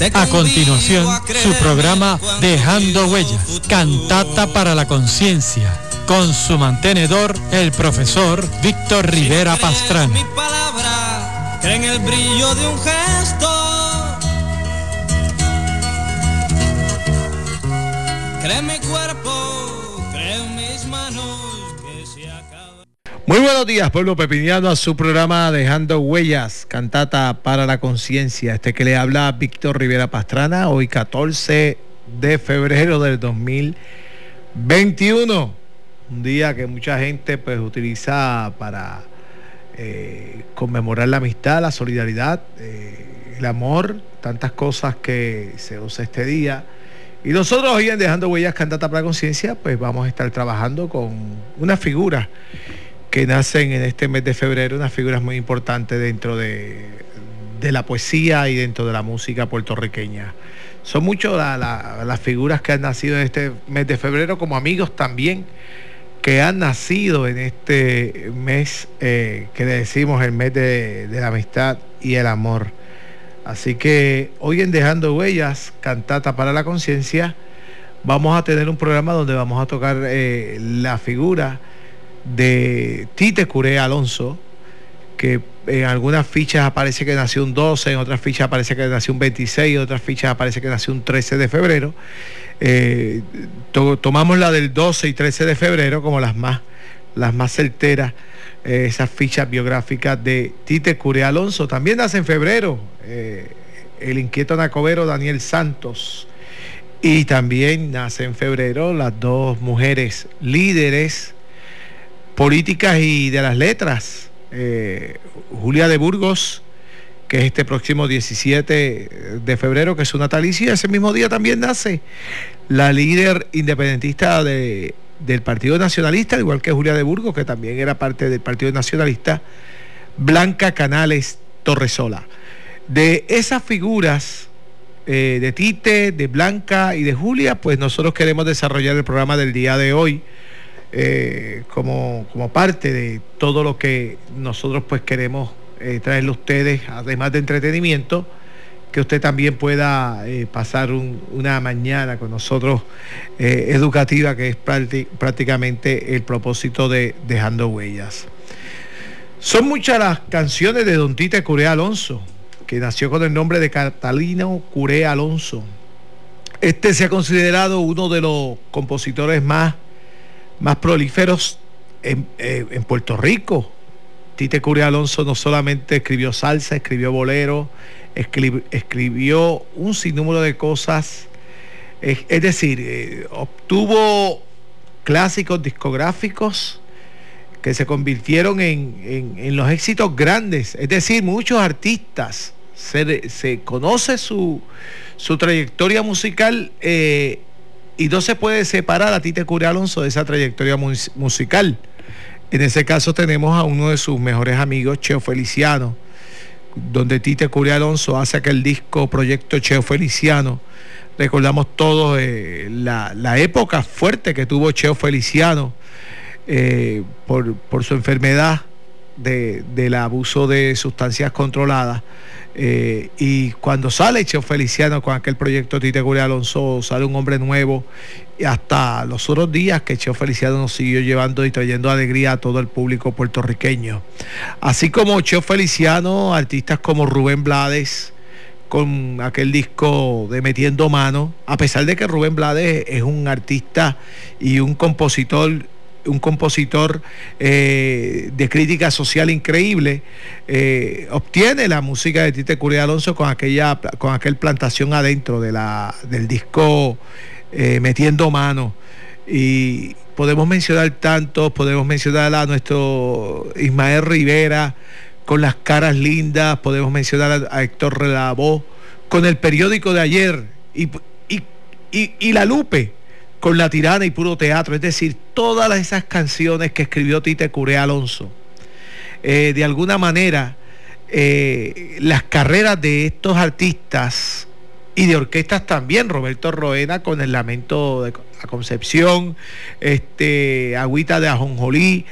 A continuación, su programa Dejando Huellas, Cantata para la Conciencia, con su mantenedor, el profesor Víctor Rivera Pastrana. Mi palabra, cree en el brillo de un gesto. Cree mi cuerpo, Muy buenos días, pueblo pepiniano, a su programa Dejando Huellas, cantata para la conciencia. Este que le habla Víctor Rivera Pastrana, hoy 14 de febrero del 2021. Un día que mucha gente pues utiliza para eh, conmemorar la amistad, la solidaridad, eh, el amor, tantas cosas que se usa este día. Y nosotros hoy en Dejando Huellas, cantata para la conciencia, pues vamos a estar trabajando con una figura que nacen en este mes de febrero, unas figuras muy importantes dentro de, de la poesía y dentro de la música puertorriqueña. Son muchas la, la, las figuras que han nacido en este mes de febrero, como amigos también que han nacido en este mes eh, que le decimos el mes de, de la amistad y el amor. Así que hoy en Dejando Huellas, Cantata para la Conciencia, vamos a tener un programa donde vamos a tocar eh, la figura de Tite Curé Alonso, que en algunas fichas aparece que nació un 12, en otras fichas aparece que nació un 26, en otras fichas aparece que nació un 13 de febrero. Eh, to tomamos la del 12 y 13 de febrero como las más, las más certeras, eh, esas fichas biográficas de Tite Curé Alonso. También nace en febrero eh, el inquieto nacobero Daniel Santos. Y también nace en febrero las dos mujeres líderes políticas y de las letras. Eh, Julia de Burgos, que es este próximo 17 de febrero, que es su natalicio, ese mismo día también nace la líder independentista de, del Partido Nacionalista, igual que Julia de Burgos, que también era parte del Partido Nacionalista, Blanca Canales Torresola. De esas figuras eh, de Tite, de Blanca y de Julia, pues nosotros queremos desarrollar el programa del día de hoy eh, como, como, parte de todo lo que nosotros pues queremos eh, traerle a ustedes, además de entretenimiento, que usted también pueda eh, pasar un, una mañana con nosotros eh, educativa, que es prácticamente el propósito de Dejando Huellas. Son muchas las canciones de Don Tite Curé Alonso, que nació con el nombre de Catalino Curé Alonso. Este se ha considerado uno de los compositores más más prolíferos en, eh, en Puerto Rico. Tite Curia Alonso no solamente escribió salsa, escribió bolero, escrib, escribió un sinnúmero de cosas. Es, decir, eh, obtuvo clásicos discográficos que se convirtieron en, en, en, los éxitos grandes. Es decir, muchos artistas se, se conoce su, su, trayectoria musical eh, y no se puede separar a Tite Curé Alonso de esa trayectoria musical. En ese caso tenemos a uno de sus mejores amigos, Cheo Feliciano, donde Tite Curé Alonso hace aquel disco Proyecto Cheo Feliciano. Recordamos todos eh, la, la, época fuerte que tuvo Cheo Feliciano eh, por, por, su enfermedad de, del abuso de sustancias controladas. Eh, y cuando sale Cheo Feliciano con aquel proyecto Tite Curé Alonso, sale un hombre nuevo. Y hasta los otros días que Cheo Feliciano nos siguió llevando y trayendo alegría a todo el público puertorriqueño. Así como Cheo Feliciano, artistas como Rubén Blades, con aquel disco de Metiendo Mano, a pesar de que Rubén Blades es un artista y un compositor un compositor eh, de crítica social increíble, eh, obtiene la música de Tite Curia Alonso con aquella con aquel plantación adentro de la, del disco eh, Metiendo Mano. Y podemos mencionar tantos, podemos mencionar a nuestro Ismael Rivera con las caras lindas, podemos mencionar a, Héctor Relabó con el periódico de ayer y, y, y La Lupe con La Tirana y Puro Teatro, es decir, todas esas canciones que escribió Tite Curé Alonso. Eh, de alguna manera, eh, las carreras de estos artistas y de orquestas también, Roberto Roena con el Lamento de la Concepción, este, Agüita de Ajonjolí,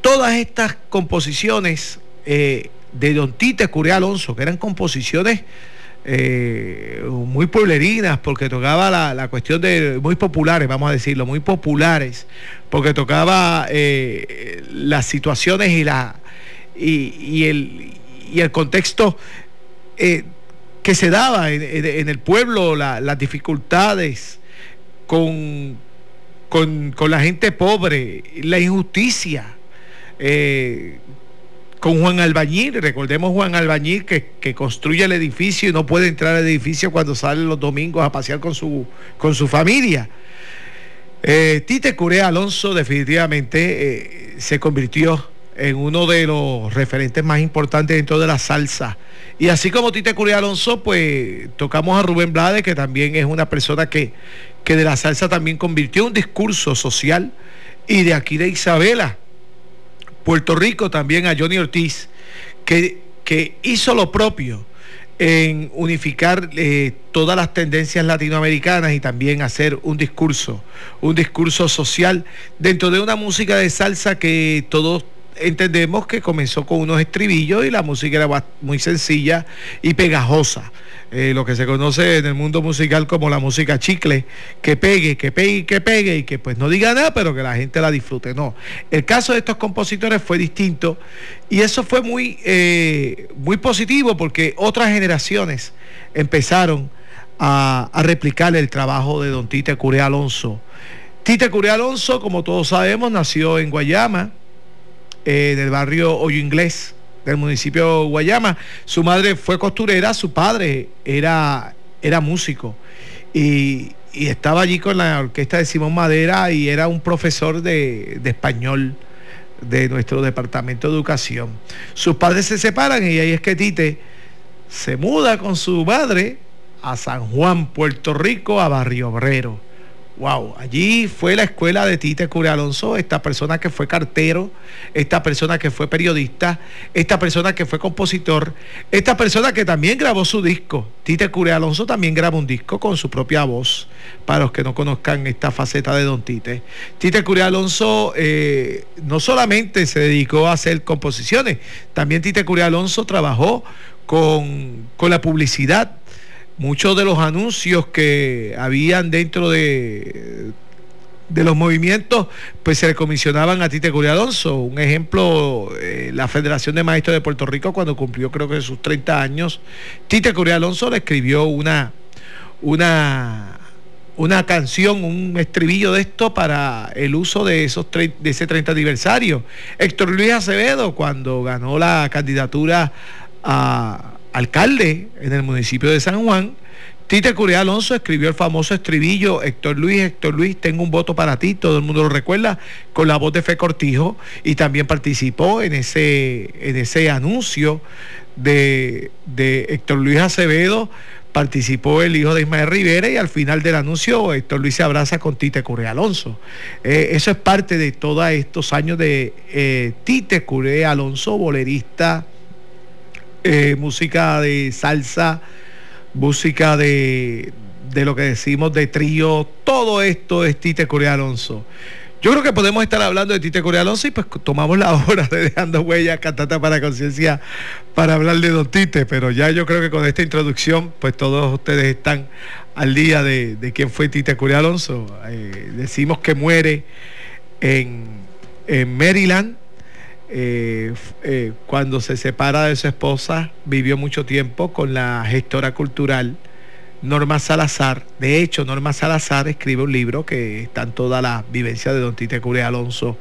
todas estas composiciones eh, de Don Tite Curé Alonso, que eran composiciones eh, muy pueblerinas, porque tocaba la, cuestión de muy populares, vamos a decirlo, muy populares, porque tocaba eh, las situaciones y, la, y, el, y el contexto eh, que se daba en, el pueblo, las dificultades con, con, la gente pobre, la injusticia con Juan Albañil, recordemos Juan Albañil que, construye el edificio y no puede entrar al edificio cuando sale los domingos a pasear con su, familia. Eh, Tite Curé Alonso definitivamente eh, se convirtió en uno de los referentes más importantes dentro de la salsa. Y así como Tite Curé Alonso, pues tocamos a Rubén Blades, que también es una persona que, que de la salsa también convirtió un discurso social. Y de aquí de Isabela, Puerto Rico también a Johnny Ortiz, que, que hizo lo propio en unificar eh, todas las tendencias latinoamericanas y también hacer un discurso, un discurso social dentro de una música de salsa que todos entendemos que comenzó con unos estribillos y la música era muy sencilla y pegajosa. Eh, lo que se conoce en el mundo musical como la música chicle, que pegue, que pegue, que pegue y que pues no diga nada, pero que la gente la disfrute. No, el caso de estos compositores fue distinto y eso fue muy, eh, muy positivo porque otras generaciones empezaron a, replicar el trabajo de don Tite Curé Alonso. Tite Curé Alonso, como todos sabemos, nació en Guayama, eh, en el barrio Hoyo Inglés del municipio Guayama. Su madre fue costurera, su padre era, era músico y, estaba allí con la orquesta de Simón Madera y era un profesor de, de español de nuestro departamento de educación. Sus padres se separan y ahí es que Tite se muda con su madre a San Juan, Puerto Rico, a Barrio Obrero. Wow, allí fue la escuela de Tite Cure Alonso, esta persona que fue cartero, esta persona que fue periodista, esta persona que fue compositor, esta persona que también grabó su disco. Tite Cure Alonso también grabó un disco con su propia voz, para los que no conozcan esta faceta de Don Tite. Tite Cure Alonso eh, no solamente se dedicó a hacer composiciones, también Tite Cure Alonso trabajó con, con la publicidad muchos de los anuncios que habían dentro de, de los movimientos, pues se le comisionaban a Tite Curia Alonso. Un ejemplo, eh, la Federación de Maestros de Puerto Rico, cuando cumplió creo que sus 30 años, Tite Curia Alonso le escribió una, una, una canción, un estribillo de esto para el uso de, esos de ese 30 aniversario. Héctor Luis Acevedo, cuando ganó la candidatura a alcalde en el municipio de San Juan, Tite Curia Alonso escribió el famoso estribillo, Héctor Luis, Héctor Luis, tengo un voto para ti, todo el mundo lo recuerda, con la voz de Fe Cortijo, y también participó en ese, en ese anuncio de, Héctor Luis Acevedo, participó el hijo de Ismael Rivera y al final del anuncio Héctor Luis se abraza con Tite Curia Alonso. Eh, eso es parte de todos estos años de eh, Tite Curia Alonso, bolerista, eh, música de salsa, música de, de, lo que decimos de trío, todo esto es Tite Corea Alonso. Yo creo que podemos estar hablando de Tite Corea Alonso y pues tomamos la hora de Dejando Huellas, Cantata para Conciencia, para hablar de Don Tite, pero ya yo creo que con esta introducción, pues todos ustedes están al día de, quién fue Tite Corea Alonso. Eh, decimos que muere en, en Maryland eh, eh, cuando se separa de su esposa, vivió mucho tiempo con la gestora cultural Norma Salazar. De hecho, Norma Salazar escribe un libro que está en toda la vivencia de don Tite Cure Alonso.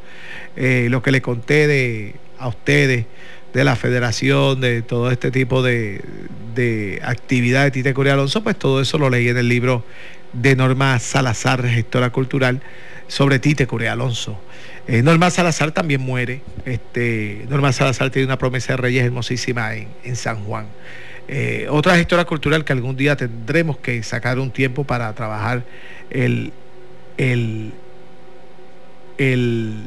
Eh, lo que le conté de, a ustedes de la federación, de todo este tipo de, de actividad de Tite Cure Alonso, pues todo eso lo leí en el libro de Norma Salazar, gestora cultural, sobre Tite Cure Alonso. Eh, Norma Salazar también muere. Este, Norma Salazar tiene una promesa de reyes hermosísima en, San Juan. Eh, otra gestora cultural que algún día tendremos que sacar un tiempo para trabajar el, el, el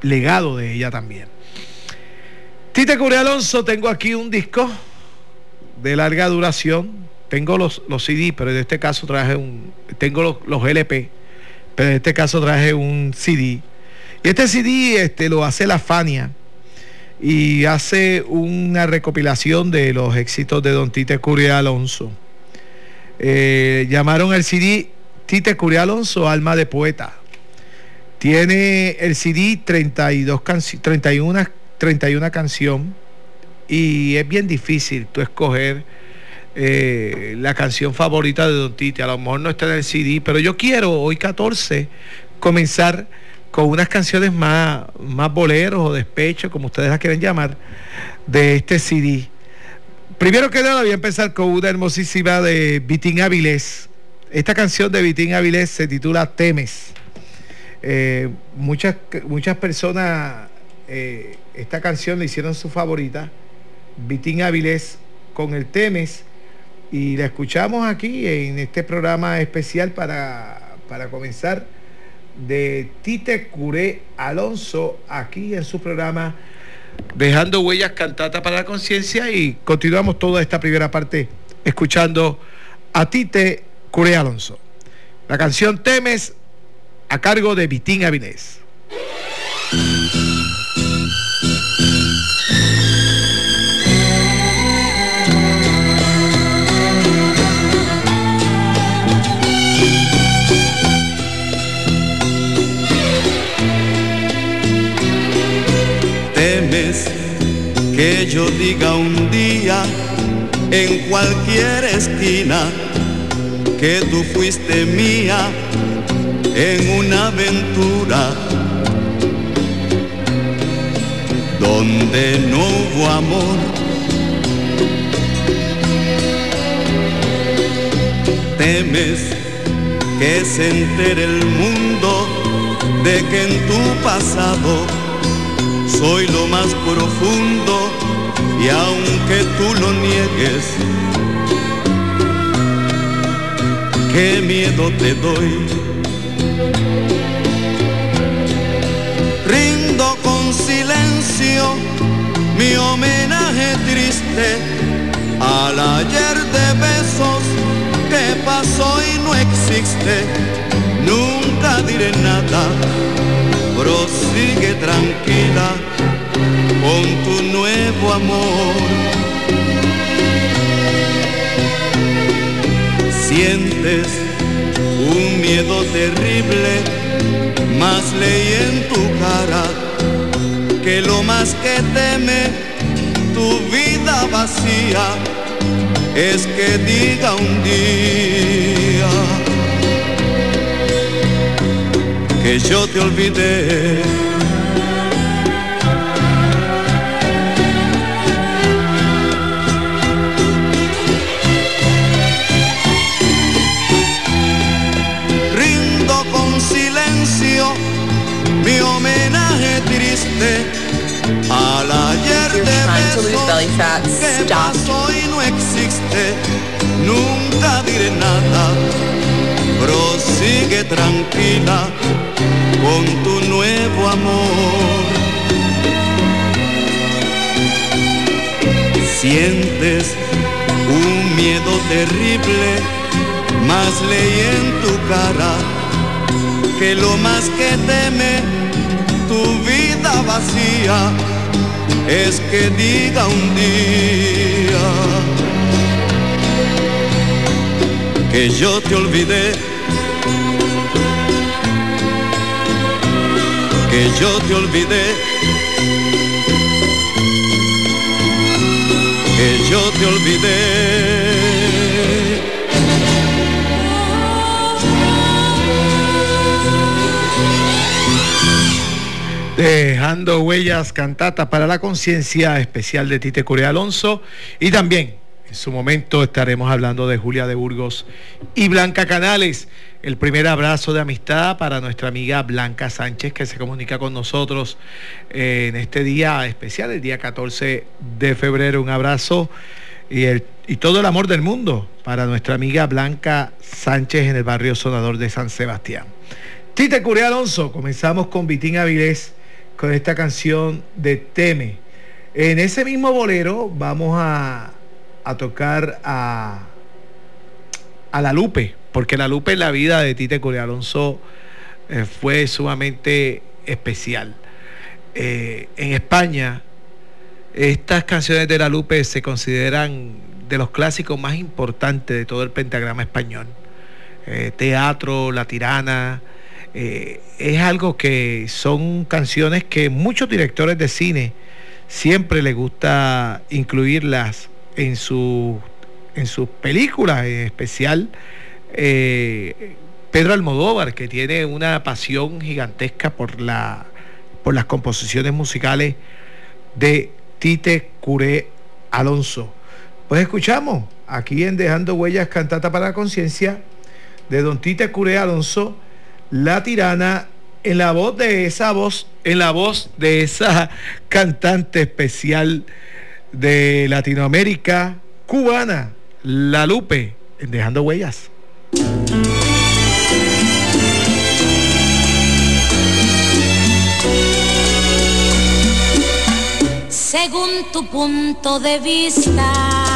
legado de ella también. Tite Cure Alonso, tengo aquí un disco de larga duración. Tengo los, los CD, pero en este caso traje un. Tengo los, los LP pero en este caso traje un CD. Y este CD este, lo hace la Fania. y hace una recopilación de los éxitos de don Tite Curia Alonso. Eh, llamaron al CD Tite Curia Alonso, Alma de Poeta. Tiene el CD 32 31, 31 canción y es bien difícil tú escoger eh, la canción favorita de Don Tite. A lo mejor no está en el CD, pero yo quiero hoy 14 comenzar con unas canciones más, más boleros o despecho, como ustedes las quieren llamar, de este CD. Primero que nada voy a empezar con una hermosísima de Vitín Avilés. Esta canción de Vitín Avilés se titula Temes. Eh, muchas, muchas personas eh, esta canción le hicieron su favorita, Vitín Avilés con el Temes, y la escuchamos aquí en este programa especial para, para comenzar de Tite Curé Alonso aquí en su programa Dejando Huellas Cantata para la Conciencia y continuamos toda esta primera parte escuchando a Tite Curé Alonso. La canción Temes a cargo de Vitín Avilés. Que yo diga un día en cualquier esquina que tú fuiste mía en una aventura donde no hubo amor. Temes que se entere el mundo de que en tu pasado soy lo más profundo y aunque tú lo niegues, qué miedo te doy Rindo con silencio mi homenaje triste al ayer de besos que pasó y no existe. Nunca diré nada, prosigue tranquila con tu nuevo amor. Sientes un miedo terrible, más leí en tu cara que lo más que teme tu vida vacía es que diga un día que yo te olvidé. Rindo con silencio mi homenaje triste al ayer de trying to lose besos belly fat, que stop. pasó y no existe. Nunca diré nada. Prosigue tranquila con tu nuevo amor. Sientes un miedo terrible, más leí en tu cara que lo más que teme tu vida vacía es que diga un día que yo te olvidé, que yo te olvidé, que yo te olvidé. Dejando huellas cantata para la conciencia especial de Tite Corea Alonso y también en su momento estaremos hablando de Julia de Burgos y Blanca Canales. El primer abrazo de amistad para nuestra amiga Blanca Sánchez que se comunica con nosotros eh, en este día especial, el día 14 de febrero. Un abrazo y, el, y todo el amor del mundo para nuestra amiga Blanca Sánchez en el barrio Sonador de San Sebastián. Tite Curia Alonso, comenzamos con Vitín Avilés con esta canción de Teme. En ese mismo bolero vamos a, a tocar a, a La Lupe, porque La Lupe en la vida de Tite Curia Alonso eh, fue sumamente especial. Eh, en España Estas canciones de La Lupe se consideran de los clásicos más importantes de todo el pentagrama español. Eh, teatro, La Tirana, es algo que son canciones que muchos directores de cine siempre les gusta incluirlas en, su, en sus películas, en especial eh, Pedro Almodóvar, que tiene una pasión gigantesca por, la, por las composiciones musicales de Tite Curé Alonso. Pues escuchamos aquí en Dejando Huellas Cantata para la Conciencia de Don Tite Curé Alonso, La Tirana, en la voz de esa voz, en la voz de esa cantante especial de Latinoamérica, cubana, La Lupe, en Dejando Huellas. Según tu punto de vista,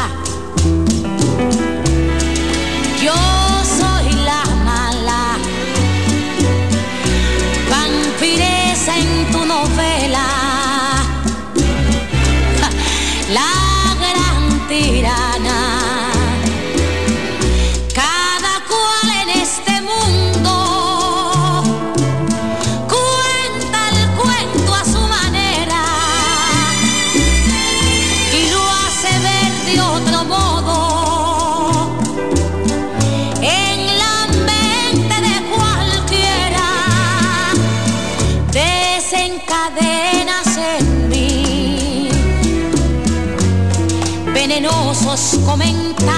comentarios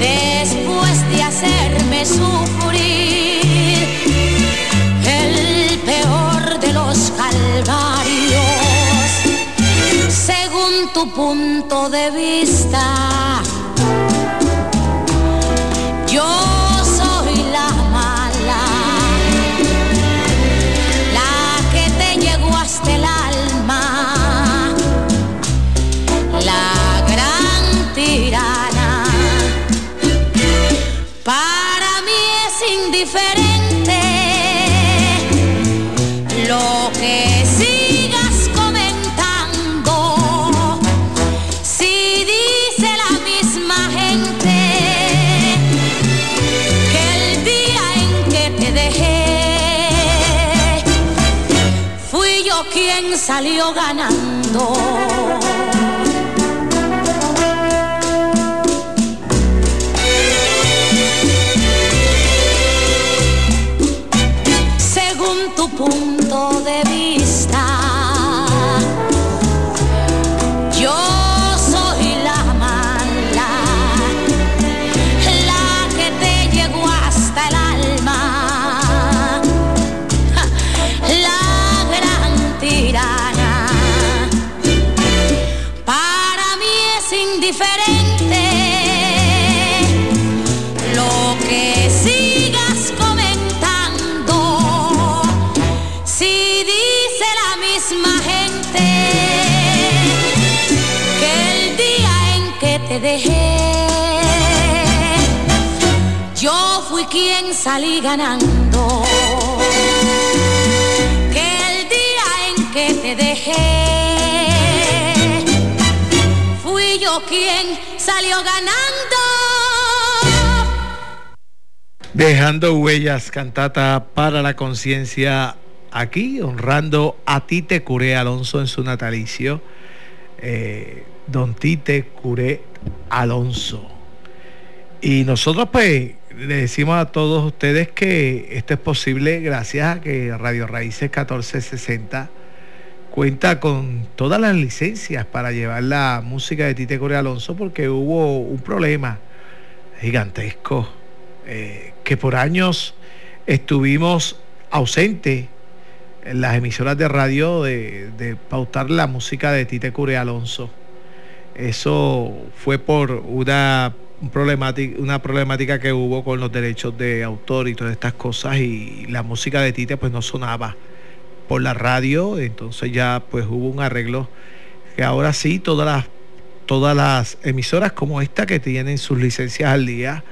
después de hacerme sufrir el peor de los calvarios. Según tu punto de vista salió ganando. Dejé. Yo fui quien salí ganando. Que el día en que te dejé, fui yo quien salió ganando. Dejando huellas, cantata para la conciencia aquí, honrando a Tite Curé Alonso en su natalicio. Eh, don Tite Curé Alonso. Y nosotros pues le decimos a todos ustedes que esto es posible gracias a que Radio Raíces 1460 cuenta con todas las licencias para llevar la música de Tite Curé Alonso porque hubo un problema gigantesco eh, que por años estuvimos ausentes en las emisoras de radio de, de pautar la música de Tite Curé Alonso. Eso fue por una problemática, una problemática que hubo con los derechos de autor y todas estas cosas y la música de Tite pues no sonaba por la radio, entonces ya pues hubo un arreglo que ahora sí todas las todas las emisoras como esta que tienen sus licencias al día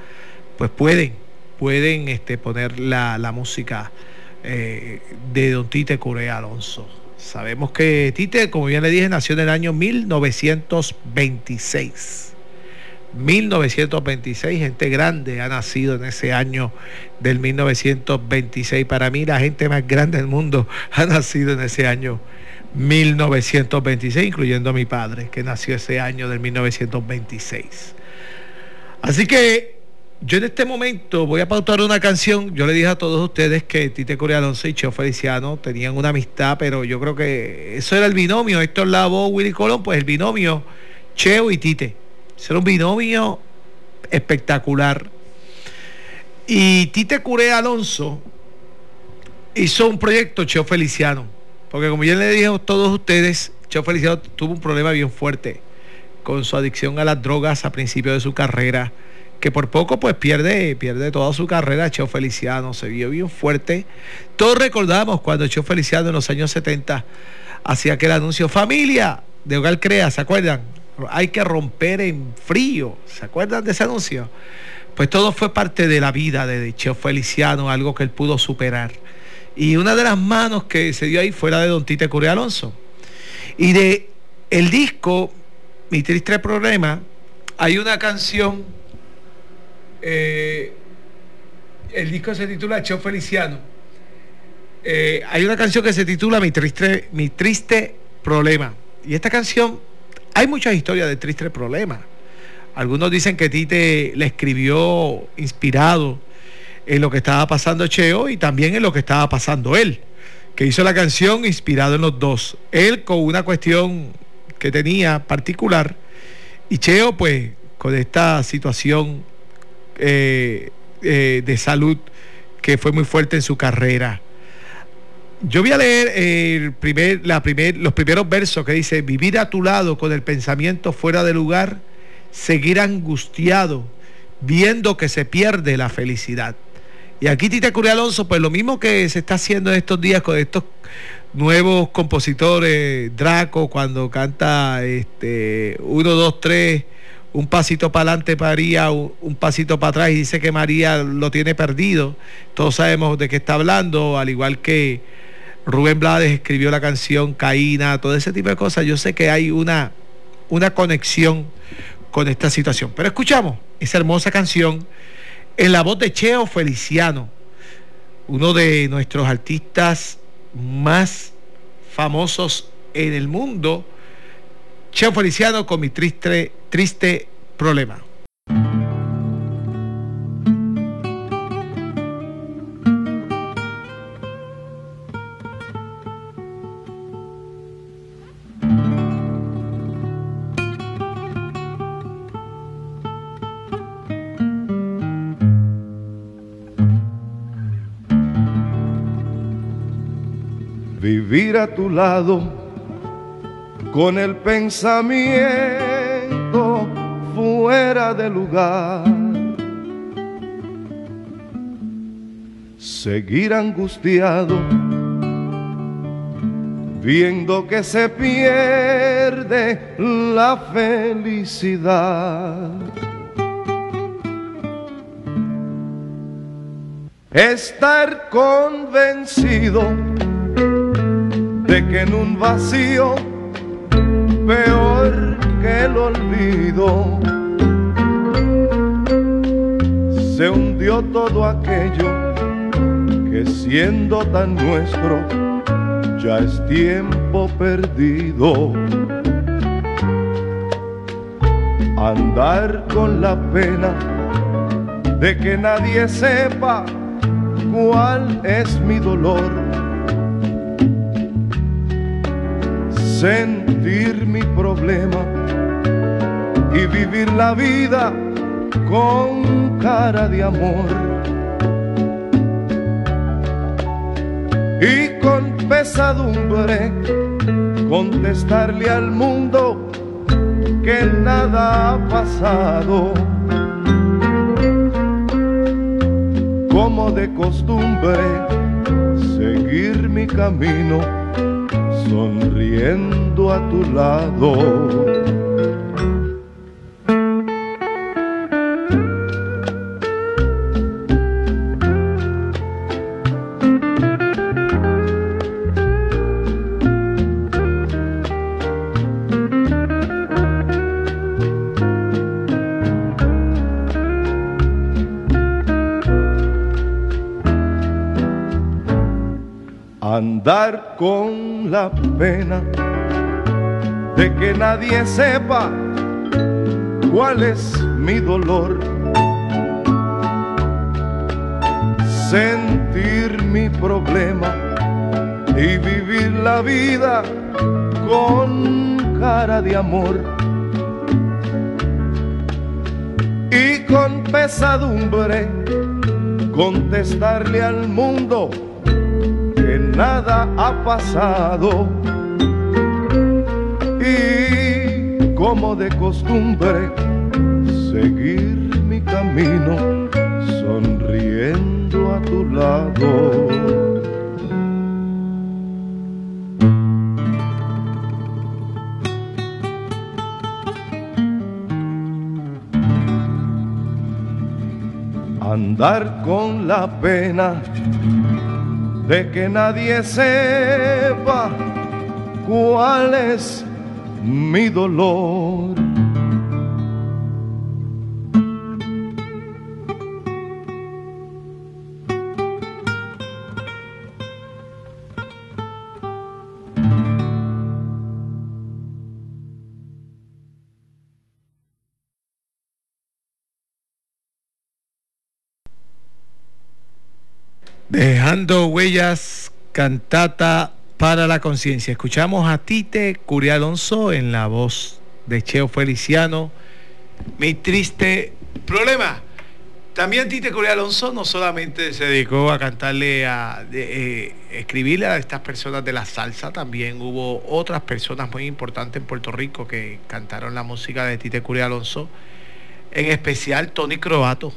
pues pueden pueden este, poner la, música eh, de Don Tite Corea Alonso. Sabemos que Tite, como bien le dije, nació en el año 1926. 1926, gente grande ha nacido en ese año del 1926. Para mí la gente más grande del mundo ha nacido en ese año 1926, incluyendo a mi padre, que nació ese año del 1926. Así que yo en este momento voy a pautar una canción. Yo le dije a todos ustedes que Tite Corea Alonso y Cheo Feliciano tenían una amistad, pero yo creo que eso era el binomio. Héctor Lavo, Willy Colón, pues el binomio Cheo y Tite. Será un binomio espectacular. Y Tite Curea Alonso hizo un proyecto Cheo Feliciano. Porque como ya le dije a todos ustedes, Cheo Feliciano tuvo un problema bien fuerte con su adicción a las drogas a principio de su carrera. Que por poco pues pierde, pierde toda su carrera. Cheo Feliciano se vio bien fuerte. Todos recordamos cuando Cheo Feliciano en los años 70 hacía aquel anuncio, familia de Hogar Crea, ¿se acuerdan? hay que romper en frío. ¿Se acuerdan de ese anuncio? Pues todo fue parte de la vida de Cheo Feliciano, algo que él pudo superar. Y una de las manos que se dio ahí fue la de Don Tite Curia Alonso. Y de el disco, Mi Triste Problema, hay una canción, eh, el disco se titula Cheo Feliciano. Eh, hay una canción que se titula Mi Triste, Mi Triste Problema. Y esta canción hay muchas historias de tristes problemas. Algunos dicen que Tite le escribió inspirado en lo que estaba pasando Cheo y también en lo que estaba pasando él, que hizo la canción inspirado en los dos. Él con una cuestión que tenía particular y Cheo pues con esta situación eh, eh, de salud que fue muy fuerte en su carrera. Yo voy a leer el primer, la primer, los primeros versos que dice, vivir a tu lado con el pensamiento fuera de lugar, seguir angustiado, viendo que se pierde la felicidad. Y aquí Tita Curia Alonso, pues lo mismo que se está haciendo en estos días con estos nuevos compositores, Draco, cuando canta este, uno, dos, tres, un pasito para adelante María, un, pasito para atrás y dice que María lo tiene perdido. Todos sabemos de qué está hablando, al igual que Rubén Blades escribió la canción Caína, todo ese tipo de cosas. Yo sé que hay una, una conexión con esta situación. Pero escuchamos esa hermosa canción en la voz de Cheo Feliciano, uno de nuestros artistas más famosos en el mundo. Cheo Feliciano con mi triste, triste problema. vivir a tu lado con el pensamiento fuera de lugar. Seguir angustiado viendo que se pierde la felicidad. Estar convencido de que en un vacío peor que el olvido se hundió todo aquello que siendo tan nuestro ya es tiempo perdido. Andar con la pena de que nadie sepa cuál es mi dolor sentir mi problema y vivir la vida con cara de amor. Y con pesadumbre contestarle al mundo que nada ha pasado. Como de costumbre, seguir mi camino sonriendo a tu lado. Pena de que nadie sepa cuál es mi dolor. Sentir mi problema y vivir la vida con cara de amor. Y con pesadumbre contestarle al mundo nada ha pasado. Y como de costumbre, seguir mi camino sonriendo a tu lado. andar con la pena de que nadie sepa cuál es mi dolor. Dejando huellas, cantata para la conciencia. Escuchamos a Tite Curia Alonso en la voz de Cheo Feliciano. Mi triste problema. También Tite Curia Alonso no solamente se dedicó a cantarle, a eh, escribirle a estas personas de la salsa, también hubo otras personas muy importantes en Puerto Rico que cantaron la música de Tite Curia Alonso, en especial Tony Croato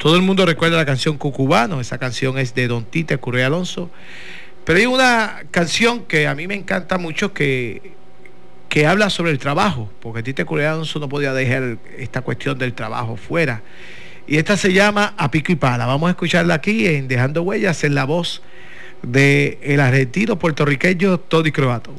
todo el mundo recuerda la canción Cucubano, esa canción es de Don Tite Curé Alonso. Pero hay una canción que a mí me encanta mucho que, que habla sobre el trabajo, porque Tite Curé Alonso no podía dejar esta cuestión del trabajo fuera. Y esta se llama A Pico y Pala. Vamos a escucharla aquí en Dejando Huellas en la voz de el argentino puertorriqueño Tony Croato.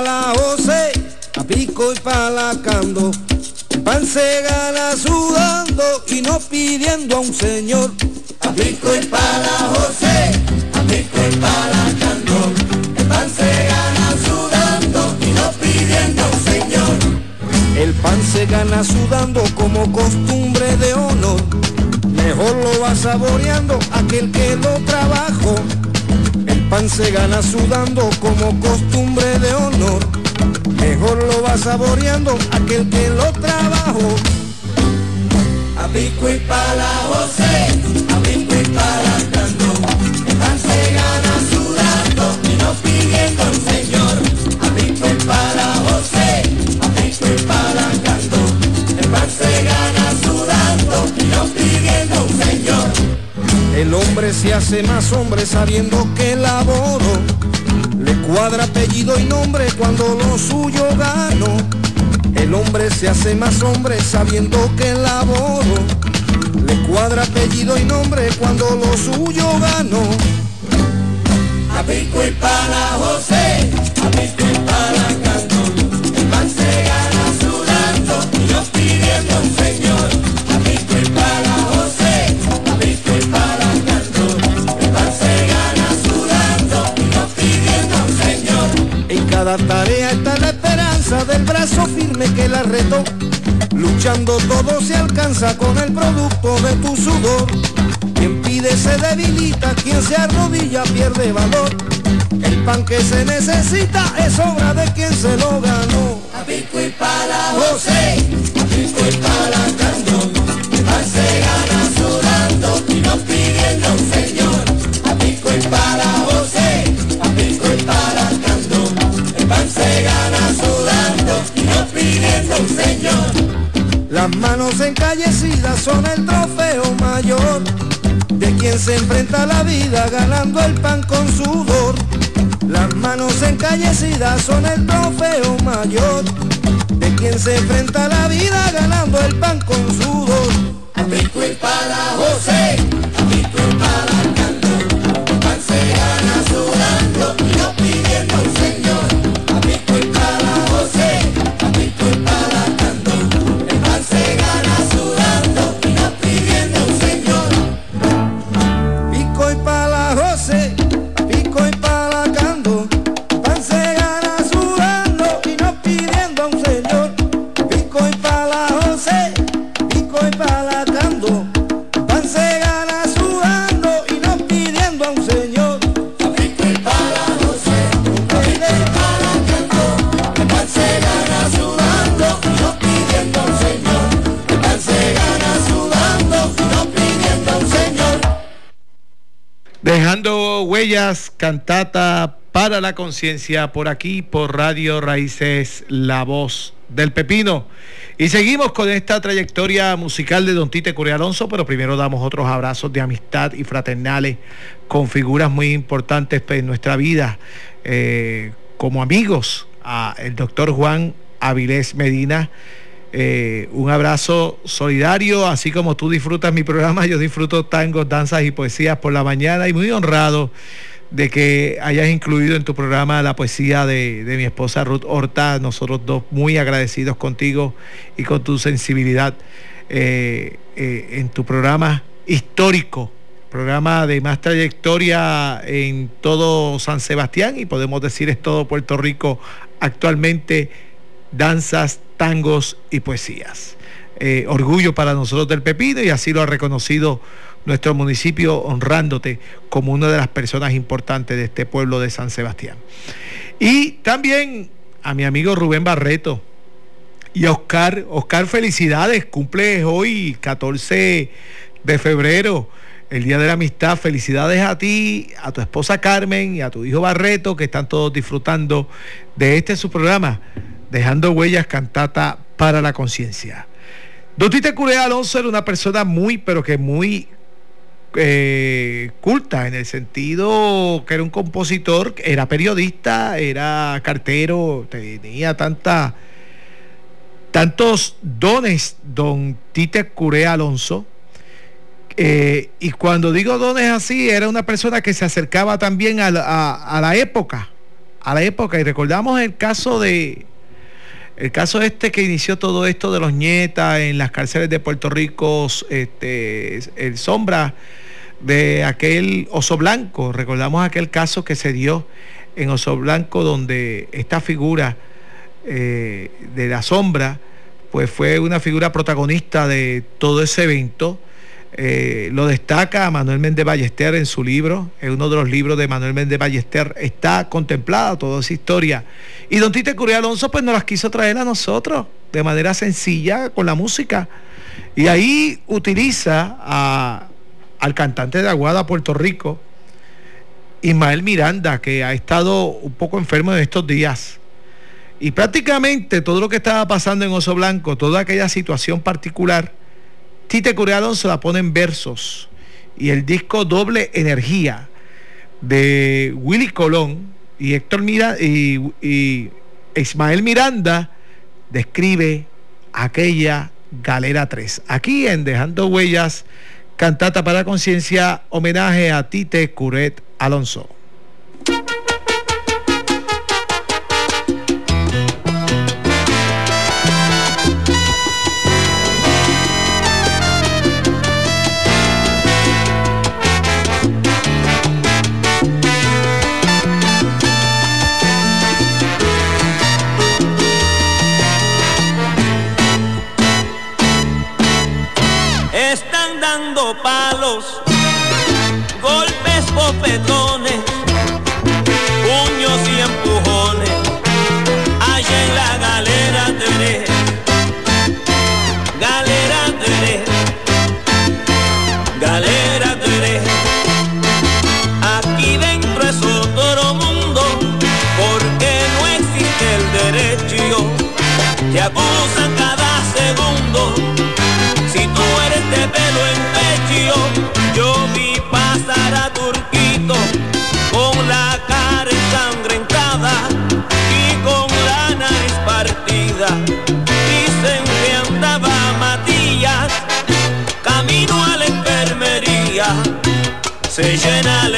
Pala José, a pico y pala cando. El pan se gana sudando y no pidiendo a un señor. A pico y pala José, a pico y pala cando. El pan se gana sudando y no pidiendo a un señor. El pan se gana sudando como costumbre de honor. Mejor lo va saboreando aquel que lo trabajó pan se gana sudando como costumbre de honor. Mejor lo va saboreando aquel que lo trabajó. A pico y pala José, a pico y pala. El pan se gana sudando y no pidiendo al Señor. El hombre se hace más hombre sabiendo que laboro. Le cuadra apellido y nombre cuando lo suyo gano. El hombre se hace más hombre sabiendo que laboro. Le cuadra apellido y nombre cuando lo suyo gano. A y pala José, a y pala cada tarea está la esperanza del brazo firme que la retó. Luchando todo se alcanza con el producto de tu sudor. Quien pide se debilita, quien se arrodilla pierde valor. El pan que se necesita es obra de quien se lo ganó. A pico y pala José, a pico y cando. Señor. Las manos encallecidas son el trofeo mayor de quien se enfrenta a la vida ganando el pan con sudor. Las manos encallecidas son el trofeo mayor de quien se enfrenta a la vida ganando el pan con sudor. Cantata para la conciencia por aquí, por Radio Raíces, la voz del pepino. Y seguimos con esta trayectoria musical de Don Tite Curia Alonso, pero primero damos otros abrazos de amistad y fraternales con figuras muy importantes en nuestra vida, eh, como amigos, a el doctor Juan Avilés Medina, eh, un abrazo solidario, así como tú disfrutas mi programa, yo disfruto tangos, danzas y poesías por la mañana y muy honrado de que hayas incluido en tu programa la poesía de, mi esposa Ruth Horta, nosotros dos muy agradecidos contigo y con tu sensibilidad eh, eh, en tu programa histórico, programa de más trayectoria en todo San Sebastián y podemos decir es todo Puerto Rico actualmente, danzas, tangos y poesías. Eh, orgullo para nosotros del Pepino y así lo ha reconocido nuestro municipio honrándote como una de las personas importantes de este pueblo de San Sebastián. Y también a mi amigo Rubén Barreto y a Oscar. Oscar, felicidades, cumple hoy 14 de febrero, el Día de la Amistad. Felicidades a ti, a tu esposa Carmen y a tu hijo Barreto, que están todos disfrutando de este su programa, Dejando Huellas Cantata para la Conciencia. Don Tite Curea Alonso era una persona muy, pero que muy eh, culta en el sentido que era un compositor, era periodista, era cartero, tenía tantos dones, don Tite Curea Alonso. Eh, y cuando digo dones así, era una persona que se acercaba también a la, época, a la época. Y recordamos el caso de, el caso este que inició todo esto de los nietas en las cárceles de Puerto Rico, este, el Sombra, de aquel oso blanco. Recordamos aquel caso que se dio en Oso Blanco donde esta figura eh, de la sombra pues fue una figura protagonista de todo ese evento. Eh, lo destaca Manuel Méndez Ballester en su libro, en uno de los libros de Manuel Méndez Ballester está contemplada toda esa historia. Y don Tite Curia Alonso pues nos las quiso traer a nosotros de manera sencilla con la música. Y ahí utiliza a, al cantante de Aguada, Puerto Rico, Ismael Miranda, que ha estado un poco enfermo en estos días. Y prácticamente todo lo que estaba pasando en Oso Blanco, toda aquella situación particular, Tite Curealón se la pone en versos. Y el disco Doble Energía de Willy Colón y Héctor Miranda y, y Ismael Miranda describe aquella Galera 3. Aquí en Dejando Huellas Cantata para Conciencia, homenaje a Tite Curet Alonso. yo vi pasar a Turquito con la cara ensangrentada y con la nariz partida. Dicen que andaba Matías camino a la enfermería. Se llena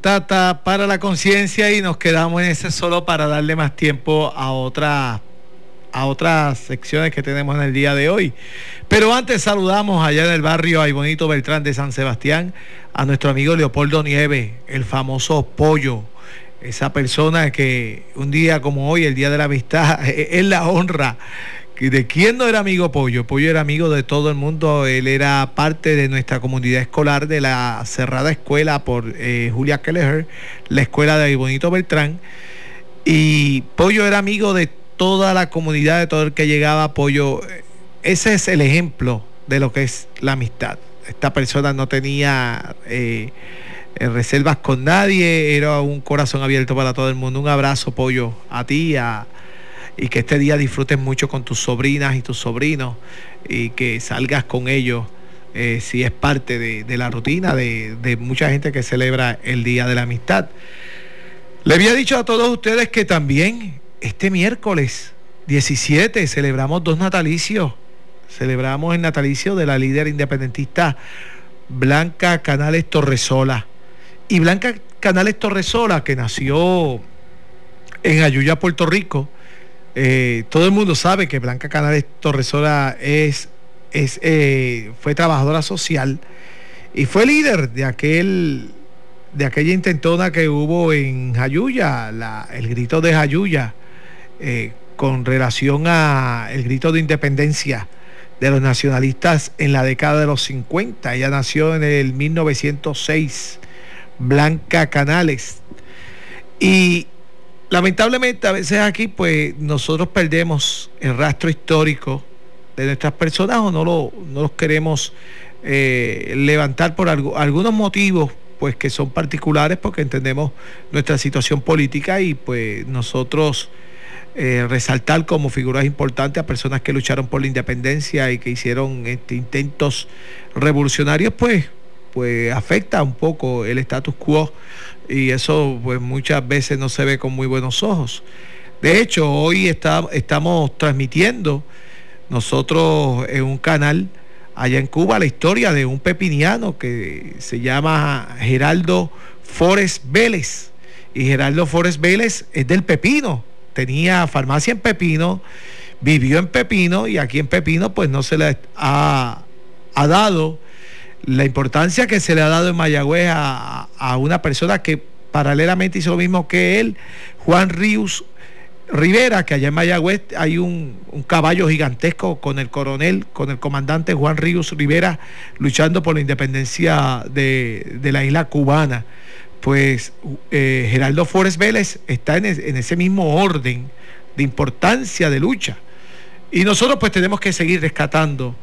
cantata para la conciencia y nos quedamos en ese solo para darle más tiempo a otras a otras secciones que tenemos en el día de hoy. Pero antes saludamos allá en el barrio Ay Bonito Beltrán de San Sebastián a nuestro amigo Leopoldo Nieve, el famoso pollo, esa persona que un día como hoy, el Día de la Amistad, es la honra. ¿De quién no era amigo Pollo? Pollo era amigo de todo el mundo. Él era parte de nuestra comunidad escolar de la cerrada escuela por eh, Julia Kelleher, la escuela de Bonito Beltrán. Y Pollo era amigo de toda la comunidad, de todo el que llegaba. Pollo, eh, ese es el ejemplo de lo que es la amistad. Esta persona no tenía eh, reservas con nadie, era un corazón abierto para todo el mundo. Un abrazo, Pollo, a ti, a, y que este día disfrutes mucho con tus sobrinas y tus sobrinos y que salgas con ellos eh, si es parte de, la rutina de, de mucha gente que celebra el Día de la Amistad. Le había dicho a todos ustedes que también este miércoles 17 celebramos dos natalicios. Celebramos el natalicio de la líder independentista Blanca Canales Torresola. Y Blanca Canales Torresola, que nació en Ayuya, Puerto Rico, eh, todo el mundo sabe que Blanca Canales Torresola es, eh, fue trabajadora social y fue líder de aquel de aquella intentona que hubo en Jayuya, el grito de Jayuya, eh, con relación a el grito de independencia de los nacionalistas en la década de los 50. Ella nació en el 1906, Blanca Canales. Y lamentablemente a veces aquí pues nosotros perdemos el rastro histórico de nuestras personas o no, lo, no los queremos eh, levantar por algunos motivos pues que son particulares porque entendemos nuestra situación política y pues nosotros eh, resaltar como figuras importantes a personas que lucharon por la independencia y que hicieron este, intentos revolucionarios pues pues afecta un poco el status quo y eso pues muchas veces no se ve con muy buenos ojos. De hecho, hoy estamos transmitiendo nosotros en un canal allá en Cuba la historia de un pepiniano que se llama Geraldo Forest Vélez. Y Geraldo Forest Vélez es del Pepino, tenía farmacia en Pepino, vivió en Pepino y aquí en Pepino pues no se le ha, ha dado la importancia que se le ha dado en Mayagüez a, una persona que paralelamente hizo lo mismo que él, Juan Ríos Rivera, que allá en Mayagüez hay un, caballo gigantesco con el coronel, con el comandante Juan Ríos Rivera, luchando por la independencia de, la isla cubana. Pues eh, Geraldo Forest Vélez está en, en ese mismo orden de importancia de lucha. Y nosotros pues tenemos que seguir rescatando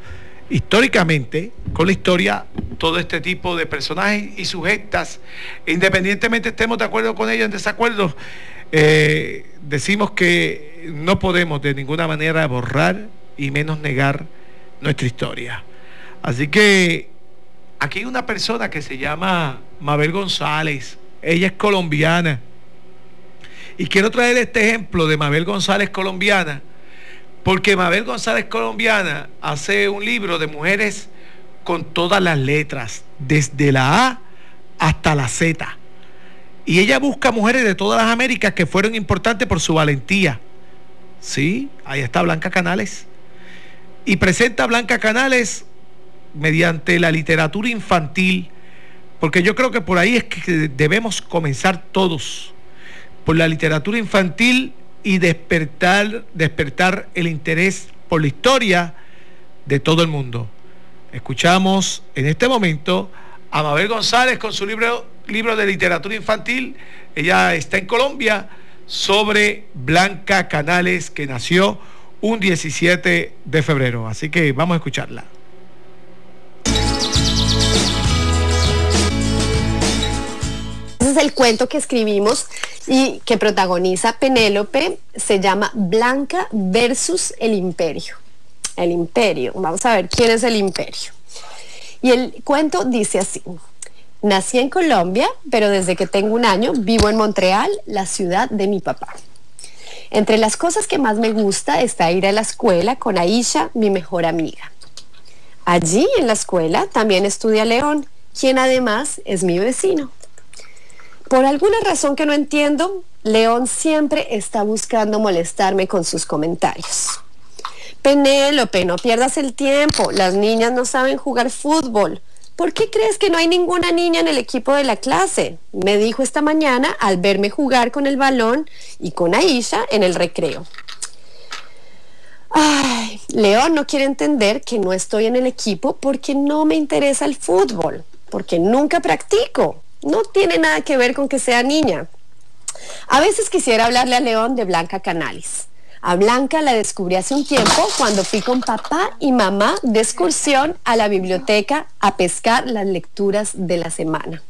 históricamente, con la historia, todo este tipo de personajes y sujetas, independientemente estemos de acuerdo con ellos en desacuerdo, eh, decimos que no podemos de ninguna manera borrar y menos negar nuestra historia. Así que aquí hay una persona que se llama Mabel González, ella es colombiana. Y quiero traer este ejemplo de Mabel González colombiana porque Mabel González Colombiana hace un libro de mujeres con todas las letras, desde la A hasta la Z. Y ella busca mujeres de todas las Américas que fueron importantes por su valentía. Sí, ahí está Blanca Canales. Y presenta a Blanca Canales mediante la literatura infantil, porque yo creo que por ahí es que debemos comenzar todos, por la literatura infantil y despertar, despertar el interés por la historia de todo el mundo. Escuchamos en este momento a Mabel González con su libro, libro de literatura infantil. Ella está en Colombia sobre Blanca Canales, que nació un 17 de febrero. Así que vamos a escucharla. Es el cuento que escribimos y que protagoniza Penélope, se llama Blanca versus el imperio. El imperio, vamos a ver quién es el imperio. Y el cuento dice así, nací en Colombia, pero desde que tengo un año vivo en Montreal, la ciudad de mi papá. Entre las cosas que más me gusta está ir a la escuela con Aisha, mi mejor amiga. Allí en la escuela también estudia León, quien además es mi vecino. Por alguna razón que no entiendo, León siempre está buscando molestarme con sus comentarios. Penélope, no pierdas el tiempo. Las niñas no saben jugar fútbol. ¿Por qué crees que no hay ninguna niña en el equipo de la clase? Me dijo esta mañana al verme jugar con el balón y con Aisha en el recreo. Ay, León no quiere entender que no estoy en el equipo porque no me interesa el fútbol, porque nunca practico. No tiene nada que ver con que sea niña. A veces quisiera hablarle a León de Blanca Canales. A Blanca la descubrí hace un tiempo cuando fui con papá y mamá de excursión a la biblioteca a pescar las lecturas de la semana.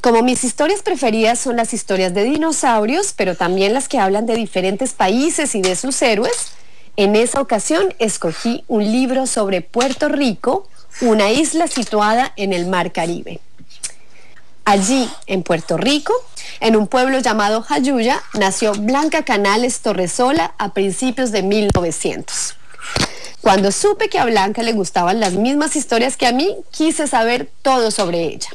Como mis historias preferidas son las historias de dinosaurios, pero también las que hablan de diferentes países y de sus héroes, en esa ocasión escogí un libro sobre Puerto Rico, una isla situada en el Mar Caribe. Allí, en Puerto Rico, en un pueblo llamado Jayuya, nació Blanca Canales Torresola a principios de 1900. Cuando supe que a Blanca le gustaban las mismas historias que a mí, quise saber todo sobre ella.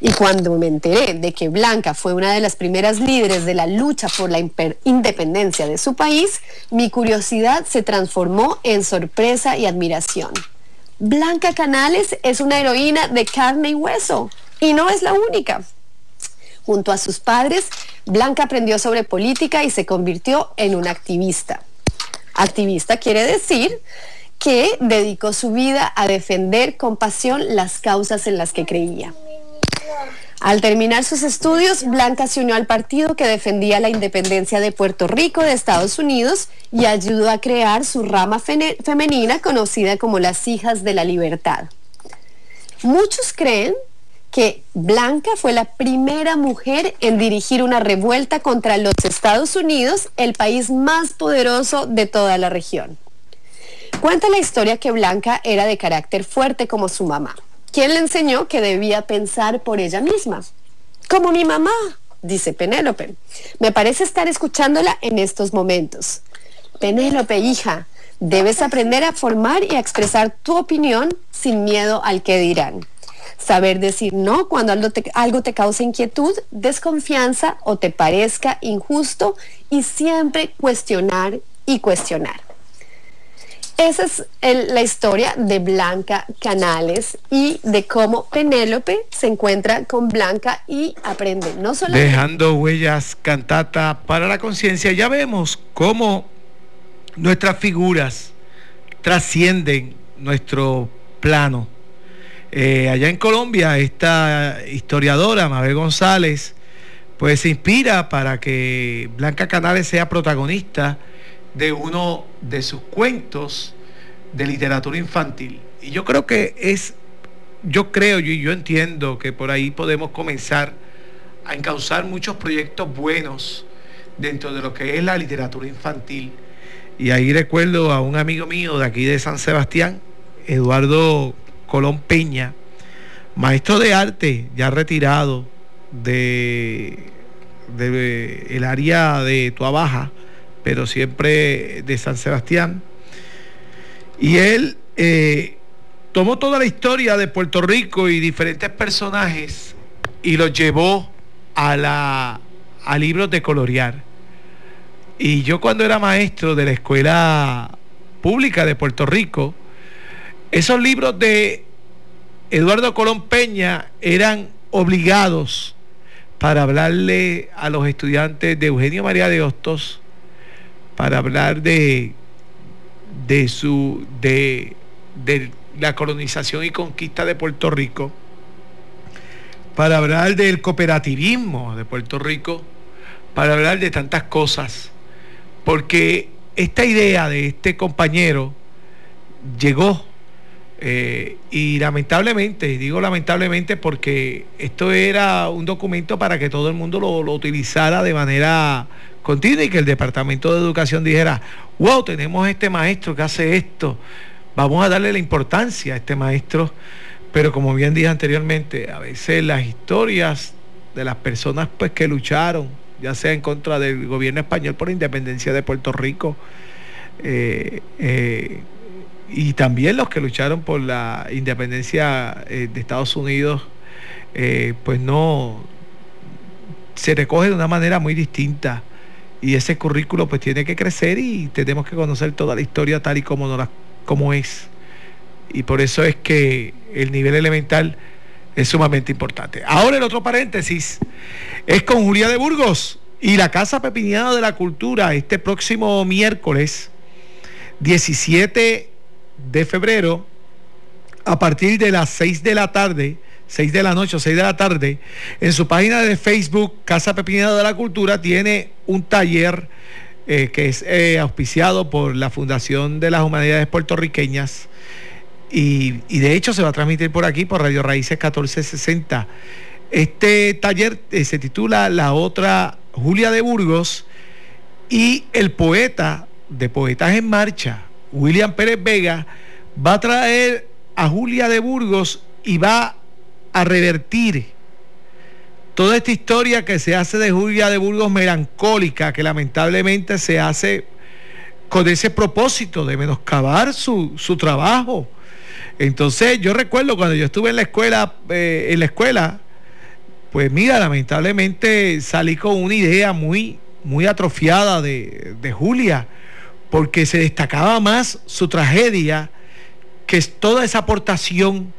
Y cuando me enteré de que Blanca fue una de las primeras líderes de la lucha por la independencia de su país, mi curiosidad se transformó en sorpresa y admiración. Blanca Canales es una heroína de carne y hueso. Y no es la única. Junto a sus padres, Blanca aprendió sobre política y se convirtió en una activista. Activista quiere decir que dedicó su vida a defender con pasión las causas en las que creía. Al terminar sus estudios, Blanca se unió al partido que defendía la independencia de Puerto Rico de Estados Unidos y ayudó a crear su rama femenina conocida como las Hijas de la Libertad. Muchos creen que Blanca fue la primera mujer en dirigir una revuelta contra los Estados Unidos, el país más poderoso de toda la región. Cuenta la historia que Blanca era de carácter fuerte como su mamá. ¿Quién le enseñó que debía pensar por ella misma? Como mi mamá, dice Penélope. Me parece estar escuchándola en estos momentos. Penélope, hija, debes aprender a formar y a expresar tu opinión sin miedo al que dirán. Saber decir no cuando algo te, algo te causa inquietud, desconfianza o te parezca injusto y siempre cuestionar y cuestionar. Esa es la historia de Blanca Canales y de cómo Penélope se encuentra con Blanca y aprende. No solo Dejando huellas cantata para la conciencia, ya vemos cómo nuestras figuras trascienden nuestro plano. Eh, allá en Colombia, esta historiadora, Mabel González, pues se inspira para que Blanca Canales sea protagonista de uno de sus cuentos de literatura infantil. Y yo creo que es, yo creo y yo entiendo que por ahí podemos comenzar a encauzar muchos proyectos buenos dentro de lo que es la literatura infantil. Y ahí recuerdo a un amigo mío de aquí de San Sebastián, Eduardo Colón Peña, maestro de arte, ya retirado de, el área de Tuabaja, pero siempre de San Sebastián. Y él eh, tomó toda la historia de Puerto Rico y diferentes personajes y los llevó a, la, a libros de colorear. Y yo cuando era maestro de la escuela pública de Puerto Rico, esos libros de Eduardo Colón Peña eran obligados para hablarle a los estudiantes de Eugenio María de Hostos, para hablar de, de, su, de, de la colonización y conquista de Puerto Rico, para hablar del cooperativismo de Puerto Rico, para hablar de tantas cosas, porque esta idea de este compañero llegó eh, y lamentablemente, digo lamentablemente porque esto era un documento para que todo el mundo lo, lo utilizara de manera continua y que el Departamento de Educación dijera, wow, tenemos este maestro que hace esto, vamos a darle la importancia a este maestro, pero como bien dije anteriormente, a veces las historias de las personas pues que lucharon, ya sea en contra del gobierno español por la independencia de Puerto Rico, eh, eh, y también los que lucharon por la independencia eh, de Estados Unidos, pues no se recoge de una manera muy distinta y ese currículo pues tiene que crecer y tenemos que conocer toda la historia tal y como, no la, como es. Y por eso es que el nivel elemental es sumamente importante. Ahora el otro paréntesis es con Julia de Burgos y la Casa Pepiniana de la Cultura este próximo miércoles 17 de febrero a partir de las 6 de la tarde 6 de la noche o 6 de la tarde, en su página de Facebook, Casa Pepinera de la Cultura, tiene un taller eh, que es eh, auspiciado por la Fundación de las Humanidades Puertorriqueñas y, de hecho se va a transmitir por aquí, por Radio Raíces 1460. Este taller eh, se titula La otra Julia de Burgos y el poeta de Poetas en Marcha, William Pérez Vega, va a traer a Julia de Burgos y va a revertir toda esta historia que se hace de Julia de Burgos melancólica, que lamentablemente se hace con ese propósito de menoscabar su, su trabajo. Entonces yo recuerdo cuando yo estuve en la escuela, eh, en la escuela, pues mira, lamentablemente salí con una idea muy, muy atrofiada de, de Julia, porque se destacaba más su tragedia que toda esa aportación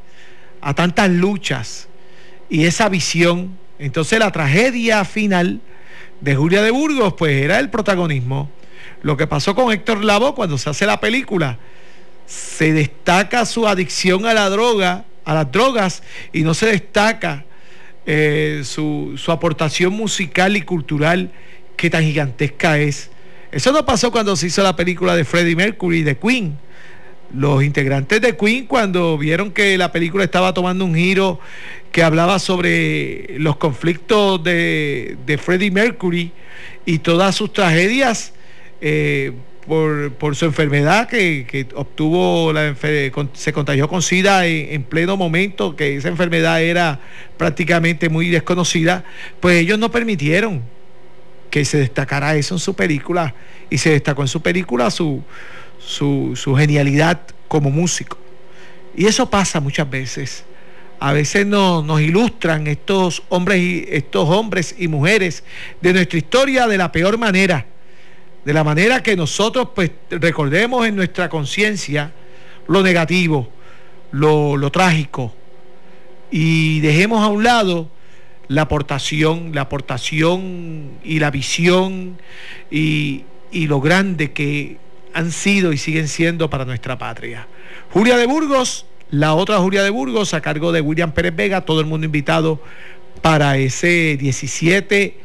a tantas luchas y esa visión. Entonces la tragedia final de Julia de Burgos, pues era el protagonismo. Lo que pasó con Héctor Lavoe cuando se hace la película, se destaca su adicción a la droga, a las drogas, y no se destaca eh, su, su aportación musical y cultural que tan gigantesca es. Eso no pasó cuando se hizo la película de Freddie Mercury de Queen. Los integrantes de Queen cuando vieron que la película estaba tomando un giro que hablaba sobre los conflictos de, Freddie Mercury y todas sus tragedias eh, por, por, su enfermedad que, que obtuvo, la se contagió con SIDA en, en, pleno momento, que esa enfermedad era prácticamente muy desconocida, pues ellos no permitieron que se destacara eso en su película y se destacó en su película su, su, genialidad como músico. Y eso pasa muchas veces. A veces no, nos ilustran estos hombres, y, estos hombres y mujeres de nuestra historia de la peor manera. De la manera que nosotros pues recordemos en nuestra conciencia lo negativo, lo trágico. Y dejemos a un lado la aportación, la aportación y la visión y, y lo grande que han sido y siguen siendo para nuestra patria. Julia de Burgos, la otra Julia de Burgos, a cargo de William Pérez Vega, todo el mundo invitado para ese 17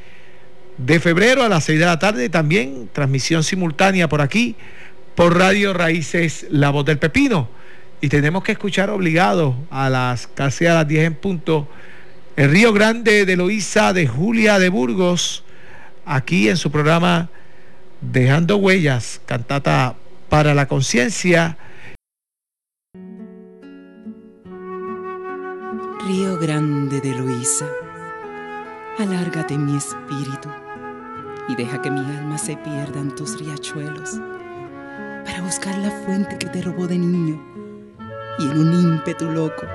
de febrero a las 6 de la tarde, también transmisión simultánea por aquí, por Radio Raíces La Voz del Pepino. Y tenemos que escuchar obligados a las casi a las 10 en punto el Río Grande de Loíza de Julia de Burgos, aquí en su programa Dejando Huellas, cantata para la conciencia. Río Grande de Loíza, alárgate mi espíritu y deja que mi alma se pierda en tus riachuelos para buscar la fuente que te robó de niño y en un ímpetu loco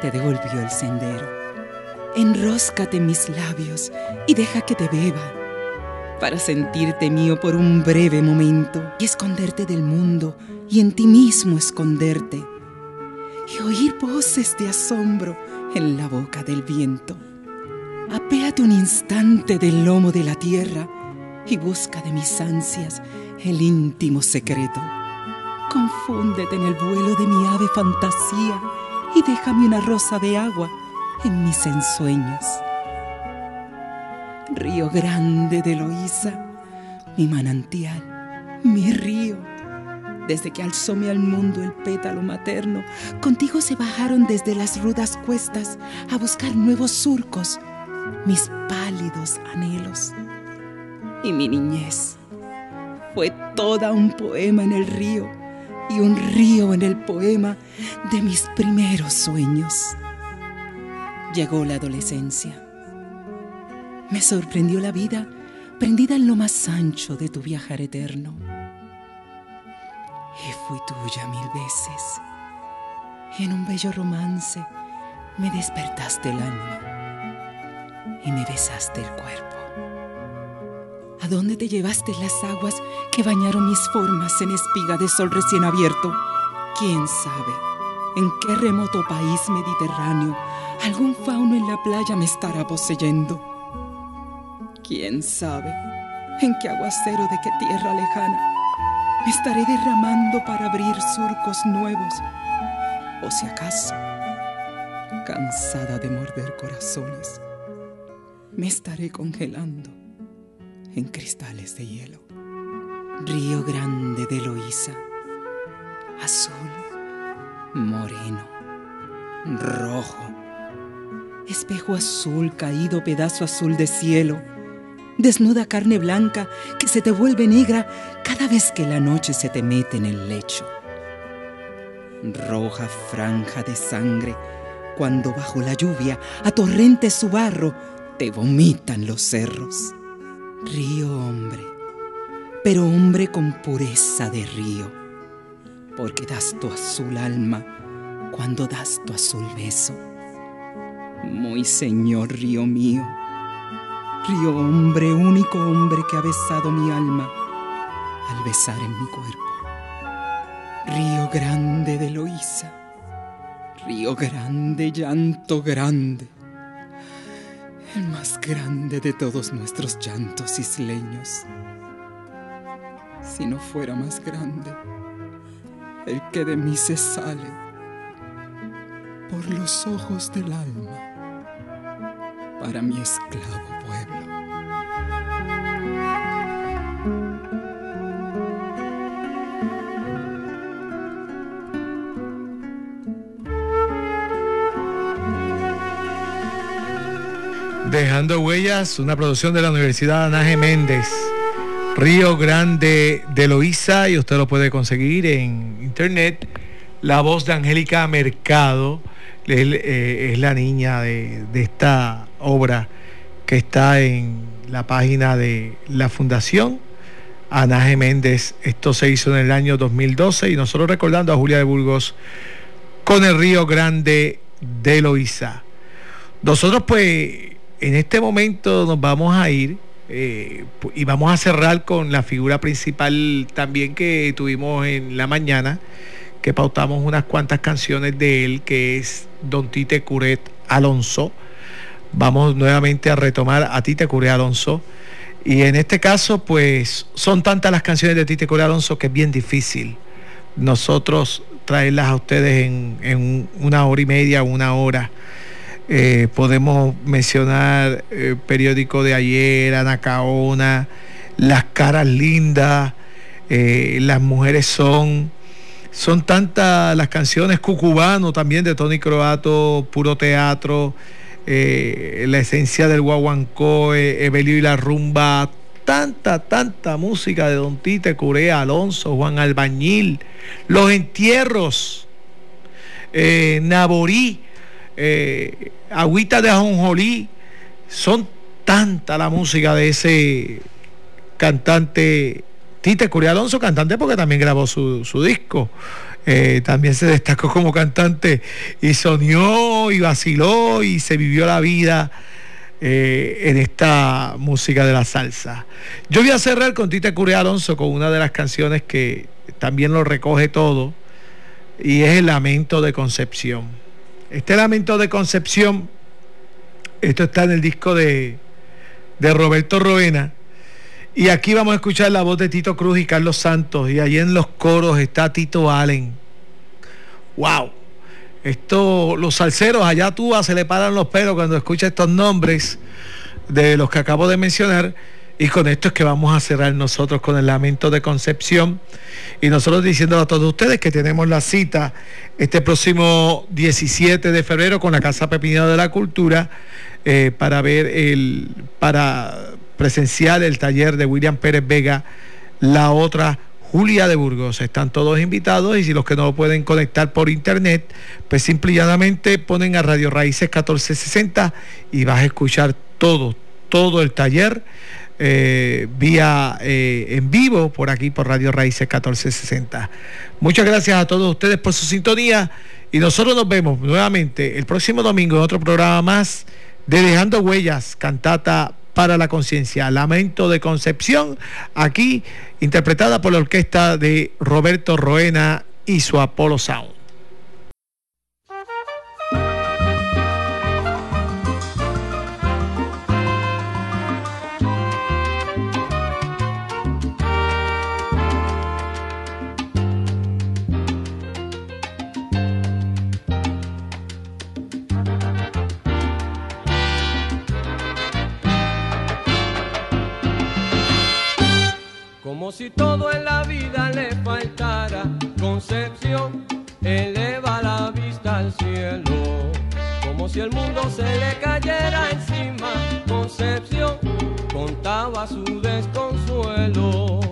te devolvió el sendero. Enróscate mis labios y deja que te beba para sentirte mío por un breve momento y esconderte del mundo y en ti mismo esconderte y oír voces de asombro en la boca del viento. Apéate un instante del lomo de la tierra y busca de mis ansias el íntimo secreto. Confúndete en el vuelo de mi ave fantasía y déjame una rosa de agua en mis ensueños. Río grande de Loíza, mi manantial, mi río desde que alzóme al mundo el pétalo materno, contigo se bajaron desde las rudas cuestas a buscar nuevos surcos mis pálidos anhelos. Y mi niñez fue toda un poema en el río y un río en el poema de mis primeros sueños. Llegó la adolescencia. Me sorprendió la vida prendida en lo más ancho de tu viajar eterno y fui tuya mil veces. Y en un bello romance me despertaste el alma y me besaste el cuerpo. ¿A dónde te llevaste las aguas que bañaron mis formas en espiga de sol recién abierto? ¿Quién sabe? ¿En qué remoto país mediterráneo algún fauno en la playa me estará poseyendo? ¿Quién sabe? ¿En qué aguacero de qué tierra lejana me estaré derramando para abrir surcos nuevos. O si acaso, cansada de morder corazones, me estaré congelando en cristales de hielo. Río grande de Loíza, azul, moreno, rojo, espejo azul caído, pedazo azul de cielo. Desnuda carne blanca que se te vuelve negra cada vez que la noche se te mete en el lecho. Roja franja de sangre. Cuando bajo la lluvia a torrente su barro te vomitan los cerros. Río hombre, pero hombre con pureza de río, porque das tu azul alma cuando das tu azul beso. Muy señor río mío Río hombre, único hombre que ha besado mi alma al besar en mi cuerpo. Río grande de Loíza, río grande, llanto grande, el más grande de todos nuestros llantos isleños. Si no fuera más grande, el que de mí se sale por los ojos del alma para mi esclavo pueblo. Dejando Huellas, una producción de la Universidad Anaje Méndez, Río Grande de Loíza, y usted lo puede conseguir en internet. La voz de Angélica Mercado es, eh, es la niña de, esta obra que está en la página de la Fundación Anaje Méndez. Esto se hizo en el año 2012 y nosotros recordando a Julia de Burgos con el Río Grande de Loíza. Nosotros pues en este momento nos vamos a ir eh, y vamos a cerrar con la figura principal también que tuvimos en la mañana, que pautamos unas cuantas canciones de él, que es Don Tite Curet Alonso. Vamos nuevamente a retomar a Tite Curet Alonso. Y en este caso, pues son tantas las canciones de Tite Curet Alonso que es bien difícil nosotros traerlas a ustedes en, en una hora y media, una hora. Eh, podemos mencionar eh, periódico de ayer, Anacaona, Las caras lindas, eh, Las mujeres son. Son tantas las canciones, Cucubano también de Tony Croato, Puro Teatro, La esencia del Guaguancó, Evelio y la Rumba, tanta, tanta música de Don Tite, Curea, Alonso, Juan Albañil, Los Entierros, Naborí, eh, Agüita de Ajonjolí, son tanta la música de ese cantante Tite Curia Alonso, cantante porque también grabó su, su disco. Eh, también se destacó como cantante y soñó y vaciló y se vivió la vida eh, en esta música de la salsa. Yo voy a cerrar con Tite Curia Alonso con una de las canciones que también lo recoge todo y es el lamento de Concepción. Este lamento de Concepción, esto está en el disco de, de Roberto Roena. Y aquí vamos a escuchar la voz de Tito Cruz y Carlos Santos. Y allí en los coros está Tito Allen. ¡Wow! Esto, los salseros allá tú se le paran los pelos cuando escucha estos nombres de los que acabo de mencionar. Y con esto es que vamos a cerrar nosotros con el lamento de Concepción. Y nosotros diciéndole a todos ustedes que tenemos la cita este próximo 17 de febrero con la Casa Pepinero de la Cultura eh, para ver el, para presenciar el taller de William Pérez Vega, la otra Julia de Burgos. Están todos invitados y si los que no lo pueden conectar por internet, pues simplemente ponen a Radio Raíces 1460 y vas a escuchar todo, todo el taller eh, vía eh, en vivo por aquí por Radio Raíces 1460. Muchas gracias a todos ustedes por su sintonía y nosotros nos vemos nuevamente el próximo domingo en otro programa más de Dejando Huellas, cantata para la conciencia, Lamento de Concepción, aquí interpretada por la orquesta de Roberto Roena y su Apolo Sound. Como si todo en la vida le faltara concepción, eleva la vista al cielo. Como si el mundo se le cayera encima, concepción contaba su desconsuelo.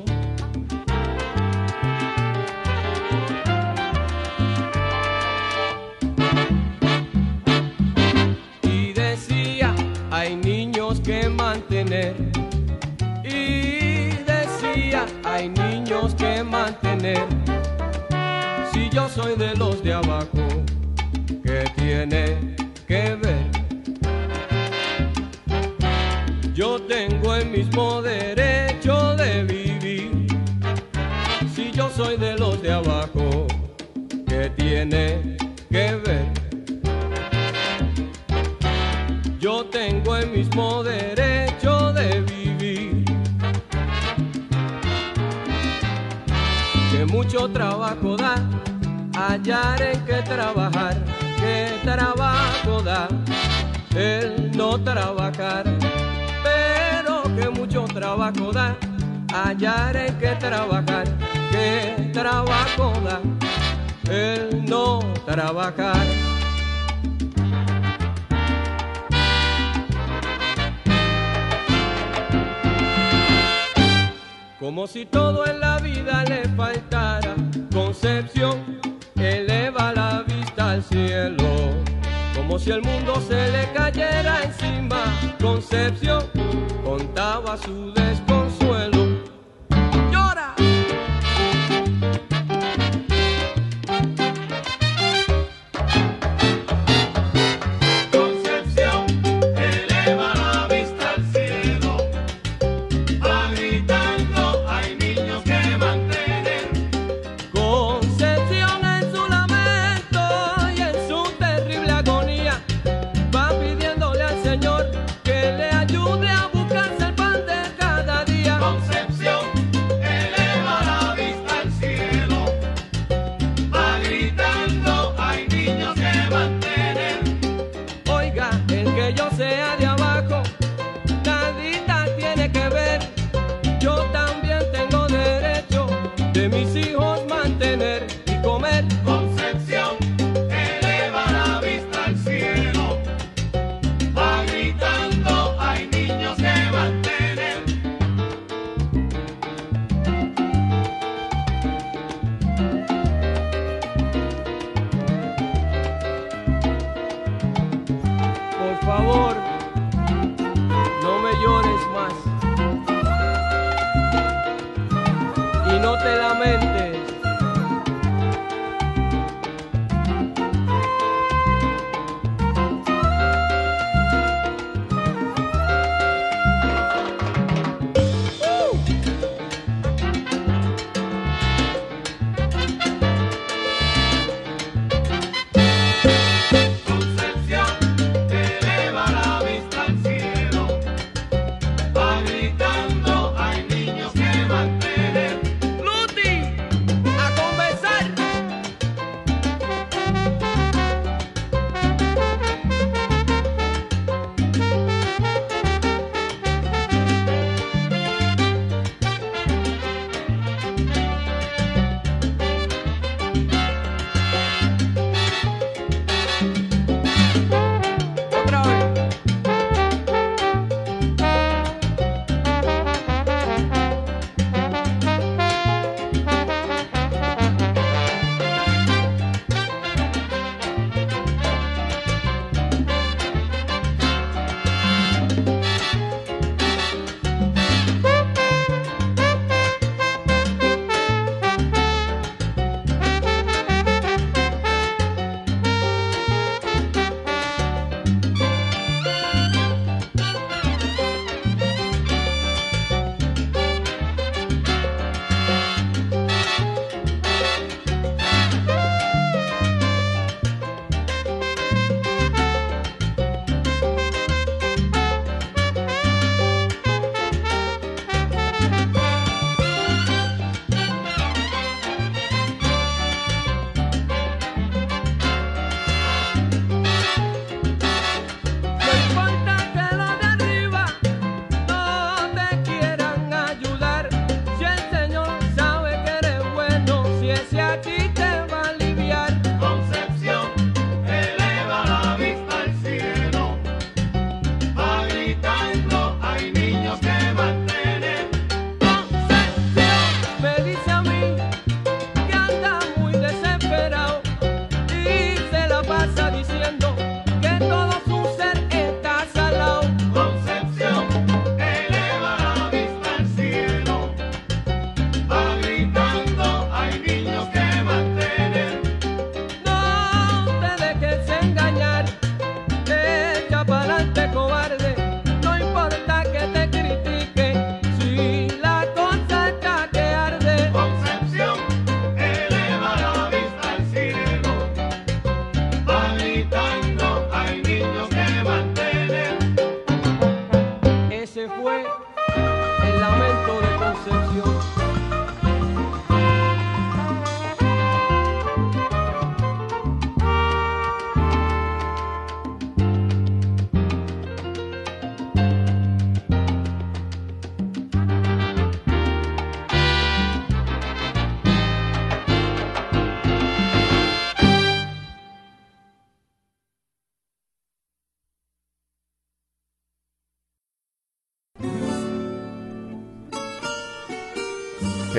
Si yo soy de los de abajo, ¿qué tiene que ver? Yo tengo el mismo derecho de vivir. Si yo soy de los de abajo, ¿qué tiene que ver? Mucho trabajo da hallar en que trabajar, que trabajo da el no trabajar, pero que mucho trabajo da, hallar en que trabajar, que trabajo da, el no trabajar. Como si todo en la vida le faltara concepción, eleva la vista al cielo. Como si el mundo se le cayera encima, concepción contaba su desconsuelo.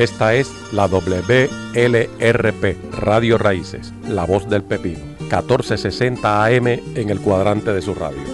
Esta es la WLRP, Radio Raíces, La Voz del Pepino, 1460 AM en el cuadrante de su radio.